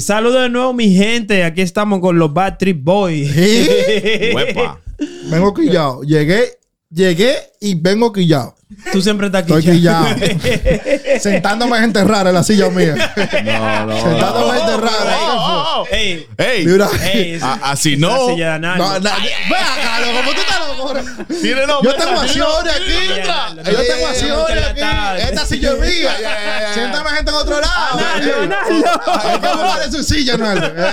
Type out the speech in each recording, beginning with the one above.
Saludos de nuevo, mi gente. Aquí estamos con los Bad Trip Boys. Vengo quillado. Llegué, llegué y vengo quillado. Tú siempre estás aquí. Estoy quillado. Sentándome gente rara en la silla mía. No, no. Sentándome gente rara. Oh, oh, oh. Ey, Ey, Mira. ey, A- así no. silla. No, no, Ve acá, loco, ¿cómo tú estás loco? tiene nombre. Yo tengo acciones aquí. Yo tengo acciones aquí. Esta silla es mía. Siéntame gente en otro lado. Hay que su silla, Naldo. Eh,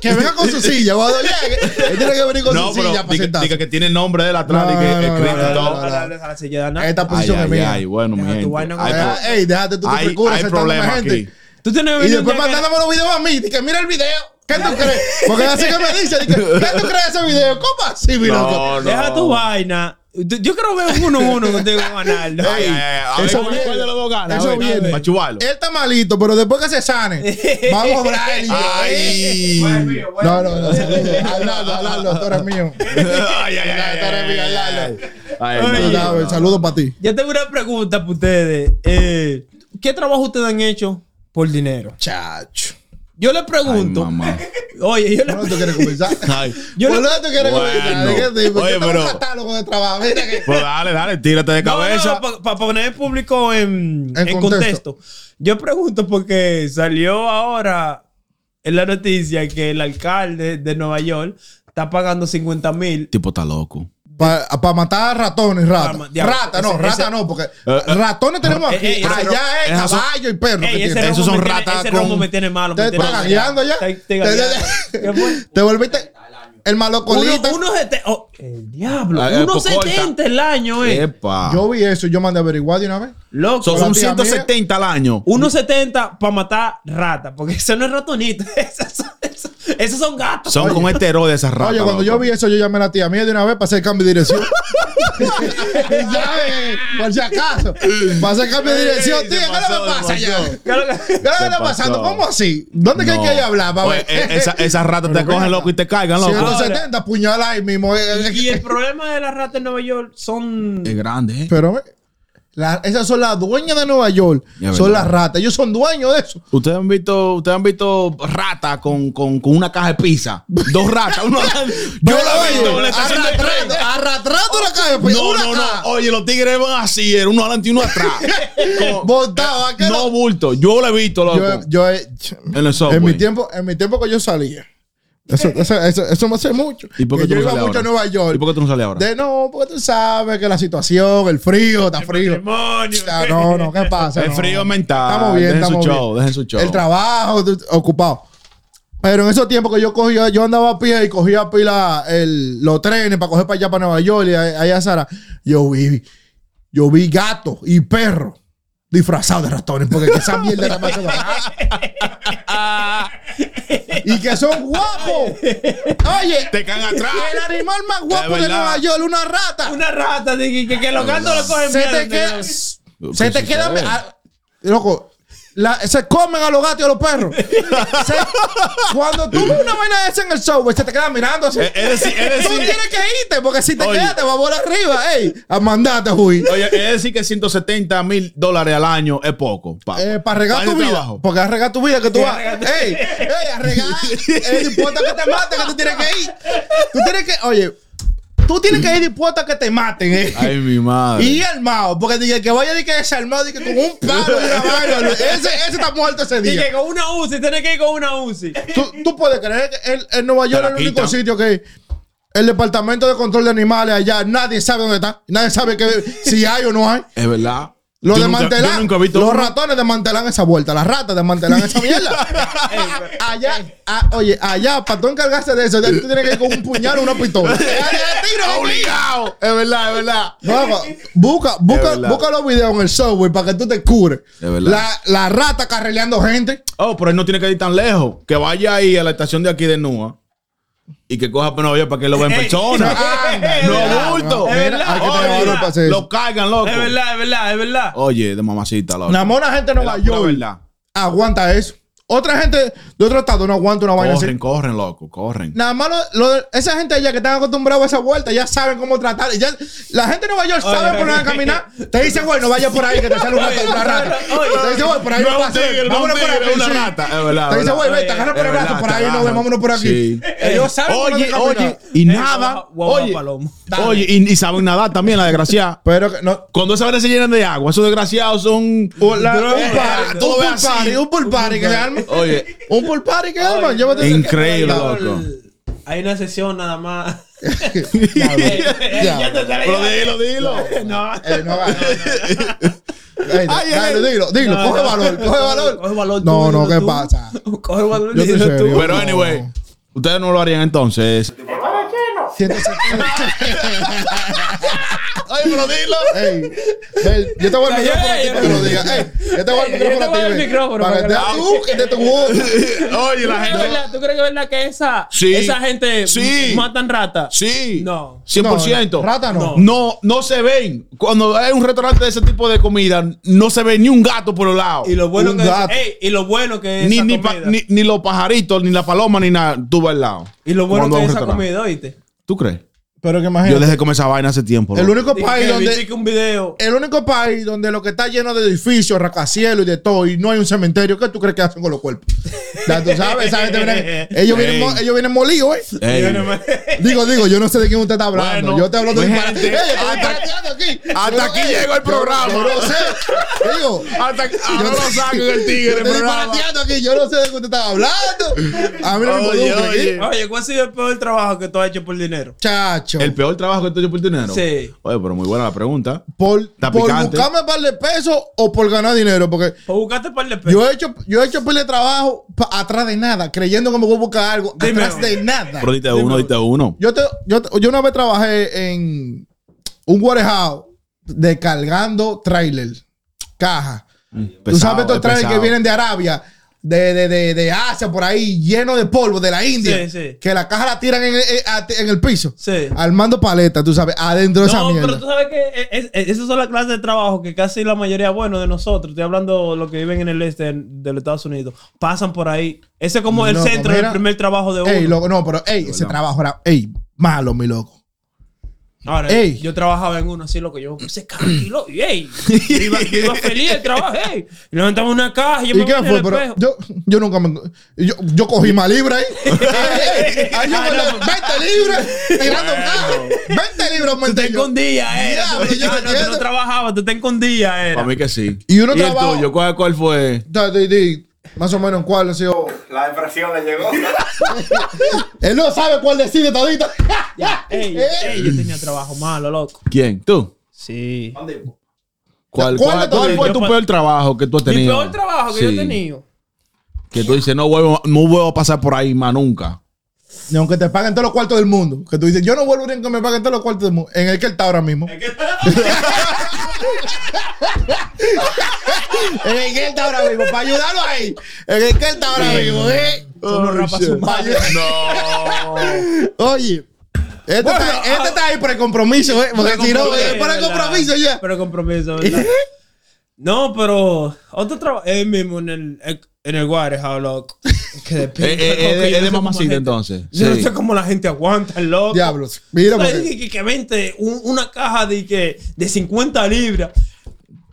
que- venga con su silla. Cuando llegue, él tiene que venir con su silla para sentarse. diga que tiene el nombre de él atrás No, y que no, no, escrito Esta Ay, posición es ay, mía. ay, bueno, mi gente. con Ey, déjate tú tu hay, frescura hay problema gente. aquí. Tú tienes Y después mandándome los videos a mí. y que mira el video. ¿Qué tú crees? Porque así que me dice. y que, ¿Qué tú crees de ese video? ¿Cómo así, mi loco? No, no. Deja tu vaina. Yo creo que es uno a uno contigo, Analdo. Ay, ay, Eso ¿cuál viene. de los dos gana? Eso ver, viene. Él está malito, pero después que se sane, vamos a yo, Ay. No, no, no. Hablando, hablando, tú eres mío. Ay, ay, ay. Tú eres mío, ay, Saludos para ti. Yo tengo una pregunta para ustedes. Eh, ¿Qué trabajo ustedes han hecho por dinero? Chacho. Yo le Ay, pregunto. mamá. oye, yo le ¿Por dónde tú quieres comenzar? Ay. Yo ¿Por dónde tú quieres Bueno. comenzar? ¿De qué? Oye, pero- catálogo de trabajo. Mira que... Pues dale, dale, tírate de No, cabeza. para poner el público en, En en contexto. contexto. Yo pregunto porque salió ahora en la noticia que el alcalde de Nueva York está pagando 50 mil. tipo está loco. Para matar ratones, Pa' rata. Rata, no, ese- rata ese- no, porque eh, ratones tenemos eh, aquí. eh, Allá es caballo y perro. Ey, que ese tiene. Esos son ratas Ese romo me tiene malo. Te están malo. gagueando ya. Te- volviste el malocolita. Uno, uno sete- oh, el diablo. Ah, eh, Uno pues corta. 70 el año, eh. Epa. Yo vi eso y yo mandé a averiguar de una vez. Loco. So, son tía 170 al año. 1.70 para matar ratas, porque eso no es ratonito. Esos son, esos- esos son gatos. Son con esteroides esas ratas. Oye, cuando yo vi eso, yo llamé a la tía mía de una vez para hacer cambio de dirección. ya, eh, por si acaso. Para hacer cambio de dirección. Tía, ¿qué le pasa ya? ¿Qué que- que Se está pasando? ¿Cómo así? ¿Dónde que hay No. que ir a hablar? Pa' Oye, ver? eh, esa- esas ratas te cogen loco y te cargan, loco. 170 puñalas ahí mismo. eh, Y eh, el problema de las ratas en Nueva York son. Es grande, ¿eh? Pero eh, la- esas son las dueñas de Nueva York. Ya, son verdad. las ratas. Ellos son dueños de eso. Ustedes han visto, ustedes han visto ratas con, con, con una caja de pizza. Dos ratas. Uno, yo la he visto la de arrastrando, arrastrando la pues, No, una no, caja. no. Oye, los tigres van así, era uno adelante y uno atrás. Con- Montado, ¿a qué no no? bulto. Yo lo he visto, loco. Yo, yo he- en en mi tiempo, en mi tiempo que yo salía. Eso, eso, eso, eso me hace mucho. ¿Y por qué tú yo no iba mucho a? Nueva York. ¿Y por qué tú no sales ahora? De no, porque tú sabes que la situación, el frío, está frío. Demonio. Ah, No, no, ¿qué pasa? El No. frío mental. Estamos bien, Dejen estamos su bien. show, dejen su show. El trabajo, ocupado. Pero en esos tiempos que yo cogía, yo andaba a pie y cogía pila el, los trenes para coger para allá, para Nueva York y a- allá a Sara, yo vi, yo vi gatos y perros disfrazados de ratones, porque que esa mierda era más Y que son guapos. Oye, Te caen atrás. el animal más guapo de. Nueva York, una rata. Una rata que, que, que los gatos lo cogen se te queda, se te queda, ah, loco. La- se comen a los gatos y a los perros. Se- cuando tú ves una vaina de esa en el show, se te queda mirando así. Eh, es decir, es tú tienes que irte, porque si te Oye. quedas, te va a volar arriba. Ey, a mandarte, Jui. Oye, es decir que 170 mil dólares al año es poco. pa. Eh, para regar tu vida. trabajo. Porque a regar tu vida que tú vas. Ey, ey, a regar. Es dispuesto a que te maten, que tú tienes que ir. Tú tienes que, oye, tú tienes que ir dispuesto a que te maten, eh. Ay, mi madre. Y armado, porque dije que vaya de que desarmado, de que con un palo y una vaina. Ese, ese está muerto ese Y día. que con una UCI, tienes que ir con una UCI. ¿Tú, tú puedes creer que el, en Nueva York es el único sitio que el departamento de control de animales allá, nadie sabe dónde está. Nadie sabe que, si hay o no hay. Es verdad. Lo Yo desmantelan. nunca los uno. ratones desmantelan esa vuelta. Las ratas desmantelan esa mierda. allá, oye, allá, para tú encargarse de eso, tú tienes que ir con un puñal o una pistola. Tiro. Obligado. Es verdad, es verdad. No, busca, busca, verdad. busca los videos en el subway para que tú te cures. Es verdad. La, la rata carreleando gente. Oh, pero él no tiene que ir tan lejos. Que vaya ahí a la estación de aquí de Nua y que coja para Nueva York para que lo vea en persona. No bulto. es verdad. Oye. Lo cargan, loco. Es verdad, es verdad, es verdad. Oye, de mamacita, loco. Una gente de Nueva York verdad. aguanta eso. Otra gente de otro estado no aguanta una vaina así. Corren, corren, loco, corren. Nada más lo- lo de- esa gente allá que están acostumbrados a esa vuelta, ya saben cómo tratar. Ya, la gente de Nueva York Oye, sabe por dónde caminar. Te dicen, güey, no vayas por ahí que te sale una, Oye, una rata. oye. Te dicen, güey, por ahí No no pasa. Vámonos por aquí. una sí. rata. Es verdad, Te dicen, güey, ven, te Oye, agarran por el brazo por ahí, no vámonos por aquí. Ellos saben Oye, oye, y nada. Oye, oye, y, saben nadar también, la desgraciada. Pero que no. Cuando esas veces se llenan de agua, esos desgraciados son. Un lo un party que se arma. Oye, Un pool party que arma. Oye, Llévate Increíble, loco. Hay una sesión nada más. Ya, Ya te sale- pero dilo, dilo. No. Eh, no, ay. dilo, dilo, No, coge no. valor, coge valor. Coge valor No, tú, no, dilo ¿qué tú. pasa? Coge valor Yo dilo tú. Pero anyway, ustedes no lo harían entonces. 170. Ay, pero dilo. Ey, ven, yo te voy al Ey, micrófono a ti para que lo digas. Ey, yo te voy al Ey, micrófono a ti. Para que te que- tú, que te. Oye, la ¿Es gente. verdad? ¿Tú crees que es verdad que esa, Sí. esa gente Sí. matan ratas? Sí. No. 100%. No, rata no. No, no se ven. Cuando hay un restaurante de ese tipo de comida, no se ve ni un gato por los lados. Y lo bueno Un que gato. ey, y lo bueno que es Ni, esa ni, pa- ni, ni los pajaritos, ni la paloma, ni nada. Tú vas al lado. y lo bueno que es esa comida, ¿oíste? ¿Tú crees? Pero que Yo imagínate. dejé de comer esa vaina hace tiempo. El único país que donde. que un video. El único país donde lo que está lleno de edificios, rascacielos y de todo, y no hay un cementerio, ¿qué tú crees que hacen con los cuerpos? Ya tú sabes, esa gente viene, ellos, vienen, mo- ellos vienen molidos, ¿eh? Ey. Yo no Digo, digo, yo no sé de quién usted está hablando. Bueno, yo te hablo de pues, disparate. gente, Ey, yo estoy aquí. hasta Yo- aquí llegó el yo- programa. Yo no sé. Digo, Hasta que ahora yo- lo saquen el yo tigre. estoy programa. disparateando aquí. Yo no sé de qué usted estaba hablando. A mí no me Oye, involucra oye. aquí. Oye, ¿cuál ha sido el peor trabajo que tú has hecho por dinero? Chacho. El peor trabajo que tú hecho por dinero. Sí. Oye, pero muy buena la pregunta. por, Está por picante. buscarme un par de pesos o por ganar dinero. Porque Pues buscaste par de pesos. yo he hecho, yo he hecho par de trabajo pa- atrás de nada, creyendo que me voy a buscar algo Dime. atrás de nada. Pero uno, diste uno. Yo, te, yo, te- yo una vez trabajé en un warehouse descargando trailers, cajas. Tú sabes estos trailers que vienen de Arabia, de, de, de, de Asia, por ahí, lleno de polvo, de la India. Sí, sí. Que la caja la tiran en, el- eh, en el piso. Sí. Armando paletas, tú sabes, adentro de esa No, mierda. pero tú sabes que es- es- esas son las clases de trabajo que casi la mayoría, bueno, de nosotros, estoy hablando de los que viven en el este de los Estados Unidos, pasan por ahí. Ese es como el centro del primer trabajo de uno. Ey, loco, no, pero ey, ese trabajo era, ey, malo, mi loco. Ahora, Ey. yo trabajaba en uno así, loco, yo me puse tranquilo, y ey, yo iba, yo iba feliz del trabajo, ey, y levantaba una caja, y yo ¿Y me qué fue? el Pero espejo. yo, yo nunca me. Yo, yo cogí más libra ahí. Ey, ahí yo Ah, me- no. 20 libras tirando caja. 20 libras Tú te escondías. Diablo, tú- yo no tú no trabajabas, tú te escondías, era. Para mí que sí. Y uno el trabaja- tuyo? ¿Cuál, cuál fue? Da- di- di, Más o menos en cuál ha sido. La depresión le llegó. Él no sabe cuál decide todito. Ya, ey, Eh. ey, yo tenía trabajo malo, loco. ¿Quién? ¿Tú? Sí. ¿Cuál, ¿Cuál cuál, fue tu peor trabajo que tú has Mi tenido? peor trabajo que yo he tenido. Que tú dices, no vuelvo, no vuelvo a pasar por ahí más nunca. Ni aunque te paguen todos los cuartos del mundo. Que tú dices, yo no vuelvo ni que me paguen todos los cuartos del mundo. En el que él está ahora mismo. en el que él está ahora mismo. Para ayudarlo ahí. En el que él está ahora mismo. ¿eh? Tú no rapas su madre. Oye. Este, Bueno, está, este ah, está ahí por el compromiso, ¿eh? Porque si no, compromiso, eh, por el compromiso ya. Por el compromiso, ¿verdad? No, pero otro trabajo, él mismo en el, en el warehouse, loco. Que de Eh, eh, eh, de- es no de sé cómo mamacita, gente- entonces. Yo no sé cómo la gente aguanta, loco. Diablos. Mira, O sea, porque- que, que, que vente un- una caja de, que, de 50 libras.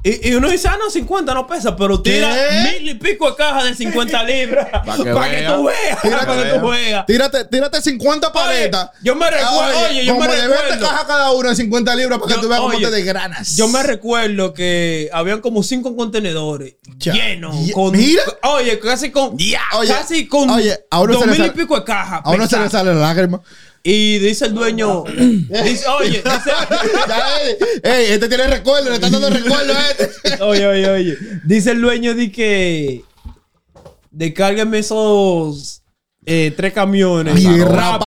Y, y uno dice, ah, no, 50 no pesa, pero tira ¿Qué? mil y pico de cajas de 50 libras. Que Para que tú veas. Para que tú veas. Tírate, tírate 50 paletas. yo me recuerdo- oye, yo como me de 20 recuerdo. cajas cada una de 50 libras para que Yo- tú veas cómo te desgranas. Yo me recuerdo que habían como cinco contenedores Ya. llenos. Con, mira. Oye, casi con. Oye, casi con oye, a uno dos se le mil y pico de cajas. A uno se le sale la lágrima. Y dice el dueño. dice, oye, dice, Ya, ey, este tiene recuerdo, le están dando recuerdo a este. oye, oye, oye. Dice el dueño de que. Descárgueme esos eh, tres camiones. Mire, Rápido.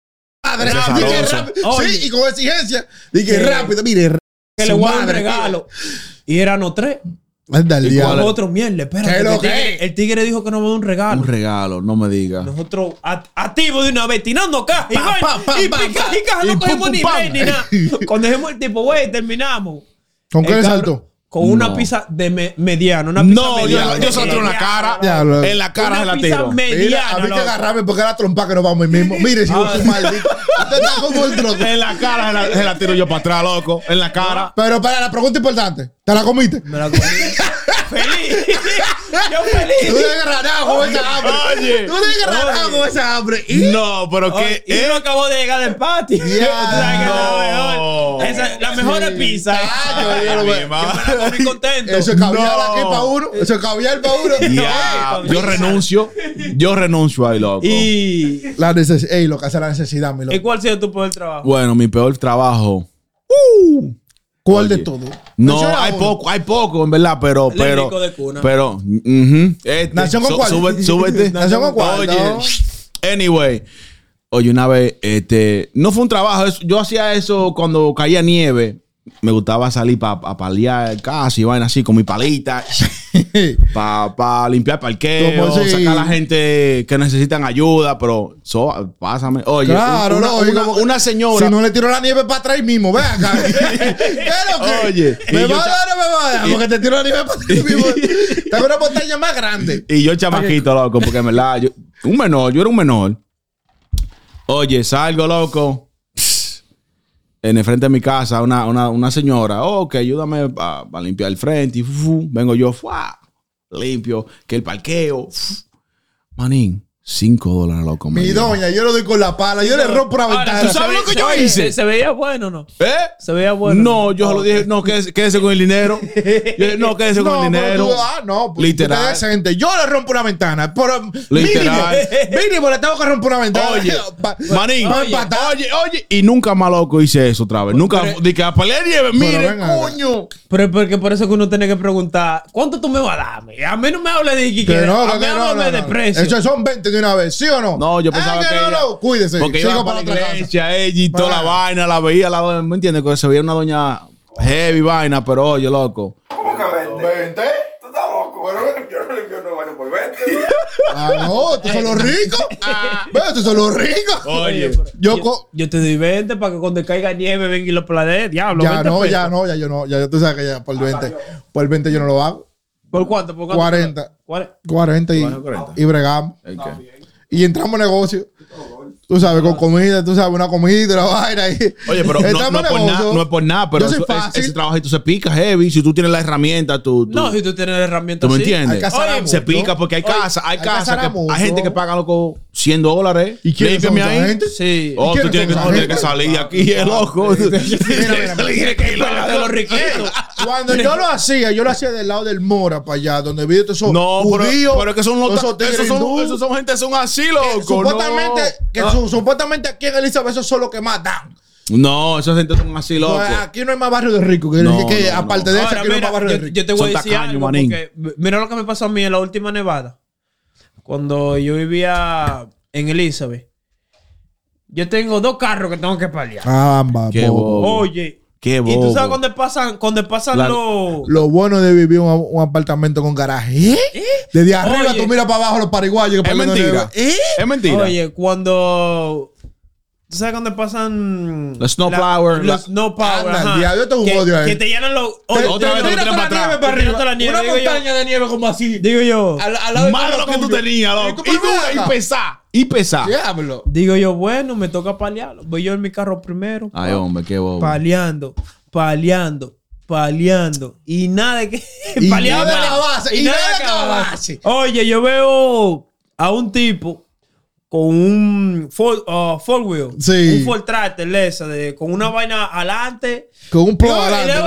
Sí, y con exigencia. Dije rápido, mire. que le voy a dar un regalo. Y eran los tres. Anda el ¿Y diablo. Otro mierda, espérate. ¿Qué que lo el, tigre, que? el tigre dijo que nos va a dar un regalo. Un regalo, no me digas. Nosotros a- activos de una vez, tirando cajas y Pa, vaina, pa, pa, y pa, pica pa. y caja, no cogemos ni break ni nada. Cuando dejemos el tipo, güey, terminamos. ¿Con qué le saltó? con una No. pizza de me- mediana. Una pizza No, yo, mediana. yo se la tiro en la cara. Diablo. En la cara Una se la pizza tiro. me- Mira, Mediano, a mí que loco. agarrarme porque era trompa que nos vamos ahí mismo. Mire, si yo Ah. maldito. Usted está como el. En la cara se la, se la tiro yo para atrás, loco. En la cara. Pero para la pregunta importante, ¿te la comiste? Me la comí. ¡Feliz! ¡Yo Tú feliz! tienes agarrado con esa hambre. Oye. Tú tienes agarrado Oye. con esa hambre. Y No, pero que. y uno acabó de llegar del patio. Tú que la mejor. Esa- la mejor es pizza. Ah, yo- yo me comí contento. eso es caviar No. aquí para uno. Eso es caviar para uno. Ya, yo renuncio. Yo renuncio ahí, loco. Y, La necesidad. Ey, lo que hace la necesidad, mi ¿y loco. cuál ha sido tu peor trabajo? Bueno, mi peor trabajo. ¿Cuál de todo? No, Menciona hay uno. poco, hay poco, en verdad, pero, El pero, rico de cuna. pero, ujú, este, ¿Nación con cuál? Súbete, súbete. ¿Nación con cuál? Oye, No. anyway, oye, una vez, este, no fue un trabajo, yo hacía eso cuando caía nieve, me gustaba salir para paliar casa y vaina así, con mi palita, para limpiar parqueo, sacar a la gente que necesitan ayuda, pero, so, pásame, oye, Claro, una, no, una- como una señora, Si no le tiro la nieve para atrás mismo, ve acá. ¿Qué es lo que? Oye, ¿Me va a dar o me va a dar? Porque te tiro la nieve para atrás mismo. Tengo una montaña más grande. Y yo chamaquito, loco, porque en verdad, yo, un menor, yo era un menor. Oye, salgo, loco. En el frente de mi casa, una, una, una señora, oh, que ayúdame a, limpiar el frente. Y fu, fu, vengo yo, ¡fua! limpio, que el parqueo. fu. Manín, cinco dólares, loco. me Mi doña, yo le doy con la pala, yo le rompo la ventana. ¿tú sabes lo que yo hice? Se, veía bueno, ¿no? ¿Eh? Se veía bueno. No, yo se lo dije, no, quédese, quédese con el dinero. Yo dije, no, quédese con el dinero. tú- ah, no, Literal. Yo le rompo una ventana. Literal. Mínimo, mínimo le tengo que romper una ventana. Oye, Manín, oye, oye, y nunca más loco hice eso otra vez. Nunca, que a pelear nieve, mire, coño. Pero es porque por eso que uno tiene que preguntar, ¿cuánto tú me vas a darme? A mí no me hables de que, a mí no, háblame no, de precio. Eso son 20 de una vez, ¿sí o no? No, yo Ah, pensaba que, no, ella- no, cuídese. Porque Sigo iba para la iglesia, ella y toda la Para- vaina, la veía, la ¿me entiendes? Que se veía una doña heavy vaina, pero oye, loco. ¿Cómo que 20? ¿20? ¿Tú estás loco? Bueno, yo no limpio no baño por 20. Ah, no, estos son los ricos. Ve, estos son los ricos. Oye, Yo yo, co- yo te doy 20 para que cuando caiga nieve venga y lo planees. Diablo, Ya 20 no, pesos. ya no, ya yo no. Ya tú sabes que ya por el 20. Por el 20 yo no lo hago. ¿Por cuánto? ¿Por cuánto? 40. ¿Cuál- 40 y, 40. y bregamos. Ok. Y entramos en negocio. Tú sabes, con comida, tú sabes, una comida y la vaina. y- Oye, pero no, Entramos no es por negocio. nada, no es por nada, pero eso- es- ese trabajito se pica heavy. Si tú tienes la herramienta, tú. tú No, si tú tienes herramientas ¿Tú me. Hay entiendes? Oye, mucho. Se pica porque hay casas, hay hay hacer que mucho. hay gente que paga loco 100 dólares. ¿Y Límpiame esa ahí. gente? Sí. Oh, ¿Y tú tienes que, salir de aquí, es loco. mira, mira. que ir para de los riquitos. Cuando yo lo hacía, yo lo hacía del lado del Mora para allá, donde vi todos esos No, pero, judíos. pero es que son los esos esos son, esos son gente, son así, loco. Supuestamente, no. que su- supuestamente aquí en Elizabeth esos son los que más dan. No, esos gente son así, loco. Pues aquí no hay más barrio de rico. Que, No, que no, aparte no. de eso, aquí no hay mira, más barrio de yo, rico. yo te voy Son a decir algo porque mira lo que me pasó a mí en la última nevada. Cuando yo vivía en Elizabeth. Yo tengo dos carros que tengo que paliar. Amba, Qué bobo. Y tú sabes cuando pasan, cuando pasan La- los. Lo bueno de vivir un, un apartamento con garaje. ¿Eh? Desde arriba Oye. tú miras para abajo los pariguayos. que Es mentira. ¿Eh? Es mentira. Oye, cuando. ¿Tú sabes cuando pasan. Los snow la- flower, Los la- snow power. Anda, ajá. diablo, esto es un que, odio ahí. que te llenan los. Otra te- vez te te- tiran te- para atrás. la nieve, Una montaña de nieve como así. Digo yo. Al, al lado del Más de lo que tú tenías, ¿Y loco. tú Y, y pesar. Y pesar. Diablo. Digo yo, bueno, me toca paliarlo. Voy yo en mi carro primero. Ay, hombre, qué bobo. Paleando, paleando, paleando. Y nada de que. Y paleando, nada de paleando. acabarse, y nada de acabarse. Oye, yo veo a un tipo con un four, uh, four wheel. Sí. Un Ford Tractor, esa, de, con una vaina adelante. Con un le adelante.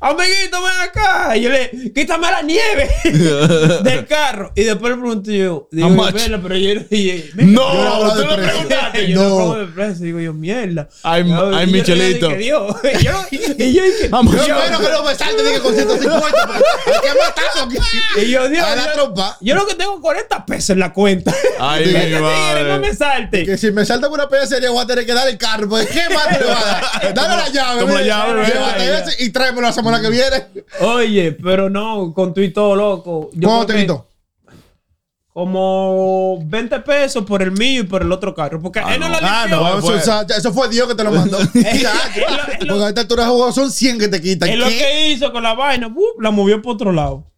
Amiguito, ven acá. Y yo le, quítame la nieve del carro. Y después le pregunto yo, digo? "Vela, pero yo, y, No, tú le preguntaste. yo No. no. pongo de precio. Digo yo, mierda. Ay, Michelito. dije, Dios. Y yo, y yo dije, Yo yo- espero que no me salte dije, con 150. porque que aquí. y yo, Dios, A la yo- trompa. yo lo que tengo 40 pesos en la cuenta. Ay, mi tigre no madre. me salte. Que si me salta una sería voy a tener que dar el carro. Porque ¿qué más te va a dar? Dale la llave. Toma la llave, ve. Llévate ese y tráemelo la semana que viene. Oye, pero no, con tu y todo, loco. Yo ¿Cómo te que quitó? como 20 pesos por el mío y por el otro carro. Porque Ah, él no, no. lo Ah, no, fue- eso, eso- eso fue Dios que te lo mandó. Porque a esta altura juego son 100 que te quitan. Él lo que hizo con la vaina, la movió por otro lado.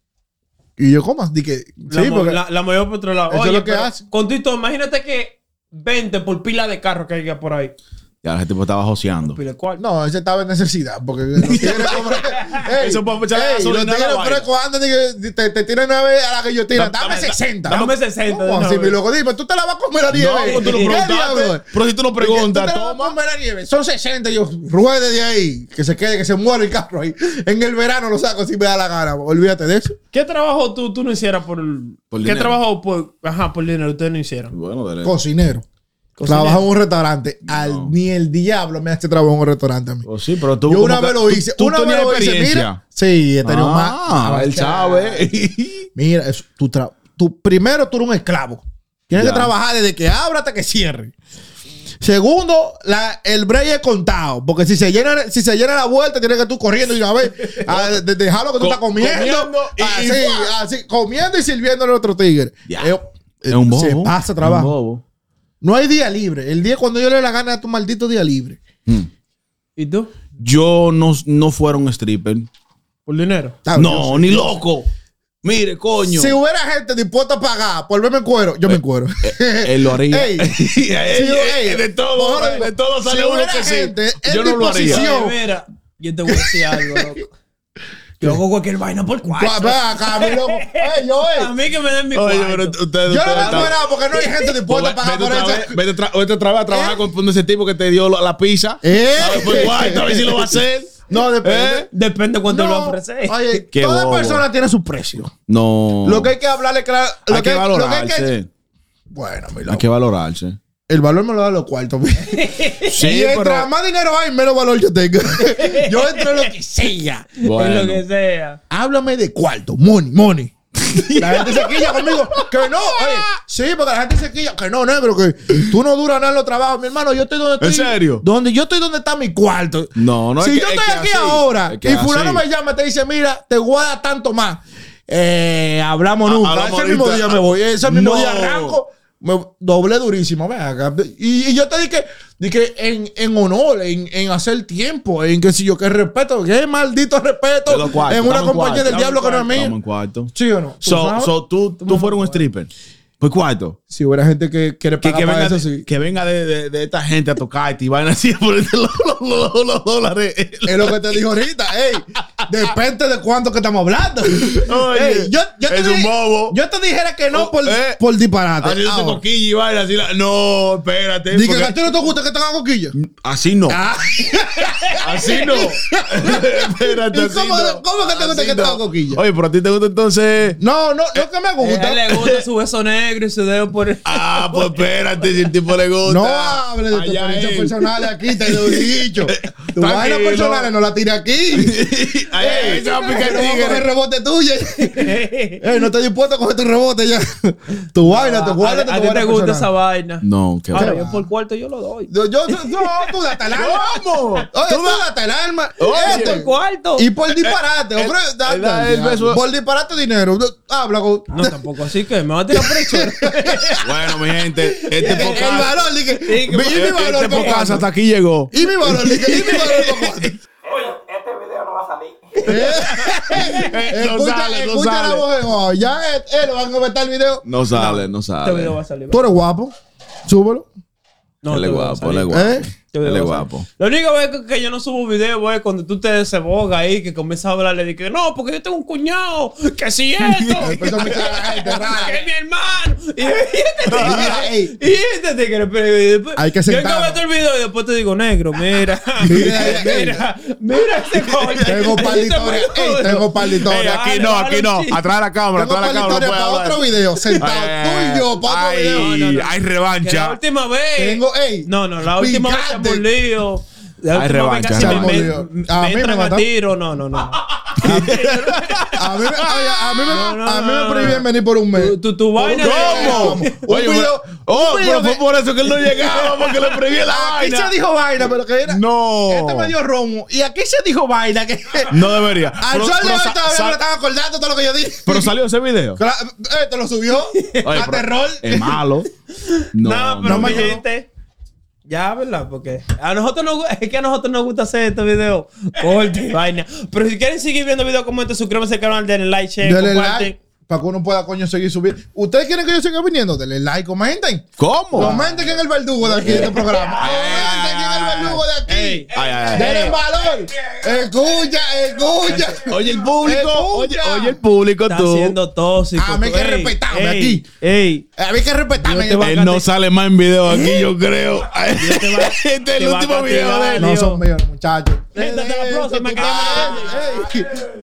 Y yo, ¿cómo? Dije, La, sí, porque. la, la movió por otro lado. Eso Oye, es lo que hace. Con todo y todo, imagínate que 20 por pila de carro que haya por ahí. Ya ese tipo estaba joseando. No, ese estaba en necesidad. Porque los tigres compran- Ey, Eso para echarle ey, gasolina Los a la tigres vaina. frescos andan y que te, te tiran una vez a la que yo tira. Da- Dame dame- 60. dame 60 de ¿Cómo una así, vez? mi loco? Dime, tú te la vas a comer a 10. No, tú lo ¿Qué preguntaste. Pero si tú no preguntas, Tú te la vas a toma. comer a nieve. Son 60. Yo, ruede de ahí. Que se quede, que se muera el carro ahí. En el verano lo saco si me da la gana. Olvídate de eso. ¿Qué trabajo tú, tú no hicieras por el. Por ¿Qué dinero. trabajo por. Ajá, por dinero ustedes no hicieron? Bueno, dale. Cocinero. Cocinero. Trabaja en un restaurante. Al, ni el diablo me hace trabajo en un restaurante a mí. Pues sí, pero tú. Yo una vez lo hice. Tú una vez lo hice. Mira. Sí, he tenido más. Ah, más él sabe. Mira, eso, tú, primero tú eres un esclavo. Tienes Ya. que trabajar desde que abra hasta que cierre. Segundo, la, el break es contado. Porque si se llena, si se llena la vuelta, tienes que tú corriendo y una vez a, de- dejarlo que tú Co- estás comiendo. comiendo y- así, y- así, comiendo y sirviendo al otro tigre. Eh, Es un bobo. Se pasa Es un trabajo. bobo. No hay día libre. El día cuando yo le dé la gana a tu maldito día libre. Hmm. ¿Y tú? Yo no, no fuera un stripper. Por dinero. No, ni loco. Mire, coño. Si hubiera gente dispuesta a pagar por verme en cuero, yo me encuero. Él lo haría. Ey. Ey, Sí, ey, de todo, de todo sale si uno que sí. gente en Yo no lo haría. mira, yo te voy a decir algo, loco. Yo hago cualquier vaina por acá, mi loco. Ey, yo, ey. A mí que me den mi Oye, cuarto. pero ustedes. Yo no me están- encuerado porque no hay gente dispuesta a pagar por eso. Vete otra vez a trabajar ¿Eh? con ese tipo que te dio la pizza. ¿Eh? A ver, pues, a ver si lo va a hacer. No, depende. ¿Eh? Depende cuánto No, lo ofreces. Oye, Qué toda bobo. persona tiene su precio. No. Lo que hay que hablarle claro. Lo hay que lo que hay valorarse. Bueno, mi Hay que valorarse. El valor me lo dan los cuartos. Sí, y mientras más dinero hay, menos valor yo tengo. yo entro en lo que sea. Es lo Bueno. que sea. Háblame de cuarto. Money, money. La gente se quilla conmigo. Que no. Oye, sí, porque la gente se quilla. Que no, negro. Que tú no duras nada en los trabajos. Mi hermano, yo estoy donde estoy. ¿En serio? Donde yo estoy donde está mi cuarto. No, no, Si es yo es estoy aquí así, ahora es que y fulano así. me llama y te dice, mira, te guarda tanto más. Eh, hablamos nunca. hablamos Ese mismo día me voy. Ese mismo No. día arranco. Me doblé durísimo. Ven acá. Y, y yo te dije, dije en, en honor, en, en hacer tiempo, en que si yo que respeto, que maldito respeto en una compañía del cuarto, diablo que no es mía. cuarto. ¿Sí o no? ¿Tú So, so tú, tú fueras un stripper. Pues cuarto. si hubiera gente que quiere Que, pagar que venga, eso, de, sí. que venga de, de, de esta gente a tocarte y vayan así a ponerte los, los, los- los dólares. Es lo que te dijo ahorita. Ey, depende de cuánto que estamos hablando. Oye, Ey, yo, yo te es un dije- bobo. Yo te dijera que no Oh, por, eh. por disparate. Coquilla y vaina así. la- no, espérate. Dije porque- que a ti no te gusta que te hagan coquilla. Así no. Ah. Así no. espérate. ¿Y así cómo- no. cómo que te gusta Así que te no. haga coquilla? Oye, pero a ti te gusta entonces. No, no, no que me A gusta. él le gusta su beso negro y su dedo por el... Ah, pues espérate, si el tipo le gusta. No hable de tus experiencias personales aquí, te lo he dicho. Tus vainas personales no las tires aquí. Ay, se va a picar a tigre. rebote tuyo. Ey, no estoy dispuesto a coger tu rebote ya. Tu vaina, tu a, guarda, a tu ti te vaina gusta personal. esa vaina. No, qué Ahora, yo por cuarto yo lo doy. Yo, yo, yo, yo, tú date el alma. ¿Cómo? Oye, Tú date el alma. Oye. Esto- Por cuarto. Y por disparate, Eh, eh, eh, el Por disparate dinero. Habla con. No, tampoco así que me va a tirar por el suelo. Bueno, mi gente, este El podcast. valor, dije. Que- ¿Y mi valor Este por podcast cuánto? hasta aquí llegó. ¿Y mi valor? Dije, ¿y mi valor? Oye, este video no va a salir. No Escucha, sale, no escucha la sale. voz en off. Ya él, él va a comentar el video. No sale, no Este video va a sale. salir. Tú eres guapo. Súbelo. No, Él este es a guapo, él es guapo. ¿Eh? Este Él es guapo. Lo único es que- que yo no subo video es cuando tú te desebogas ahí, que comienzas a hablarle de que no, porque yo tengo un cuñado, que si esto, que es mi hermano. Y, y este tigre, Ey. y este tigre, pero y después, Hay que yo acabo el video y después te digo, negro, mira, Mira, mira, mira este coño. Tengo par de historias. Ey, tengo par de Ey, historias. aquí no, aquí no. Atrás de la cámara, atrás de par la de cámara. para otro video. Sentado tú y yo para otro Ay, video. Hay Que la revancha. última vez. Tengo, ey. No, no, la última vez La Hay revancha, casi me, me. A me mí me entran a mataron. tiro. No, no, no. A mí, me- a mí me, No, a mí me no. venir por un mes. Tu, tu, vaina. ¿Cómo? Un Oye, video- pero- oh, un pero fue por eso que él no llegaba, porque le prohibí la Aquí vaina. se dijo vaina, pero que era. No. Este me dio romo. Y aquí se dijo vaina. Que, No debería. Al sol de hoy todavía me estaba acordando todo lo que yo dije. Pero salió ese video. Eh, te lo subió. Oye, a terror. Es malo. No, No, pero no me gente. Ya, ¿verdad? Porque a nosotros nos, es que a nosotros nos gusta hacer estos videos cortos y vaina. Pero si quieren seguir viendo videos como este, suscríbanse al canal, denle like, share, Denle comparten. like para que uno pueda, coño, seguir subiendo. ¿Ustedes quieren que yo siga viniendo? Denle like, comenten. ¿Cómo? Comenten quién es el verdugo de aquí de este programa. Comenten quién es el verdugo de aquí. Ey, Ay, ay, ay. Denle valor. Escucha, escucha. Oye, el público. Oye, el público, Está tú. siendo tóxico. A mí hay que Ey, respetarme ey, aquí. Ey. A mí hay que respetarme. Te a Él no sale más en video aquí, yo creo. te va- este es te el va a último video castigar. de él. No son míos, muchachos. Gente, hasta la próxima, que Ey, ey.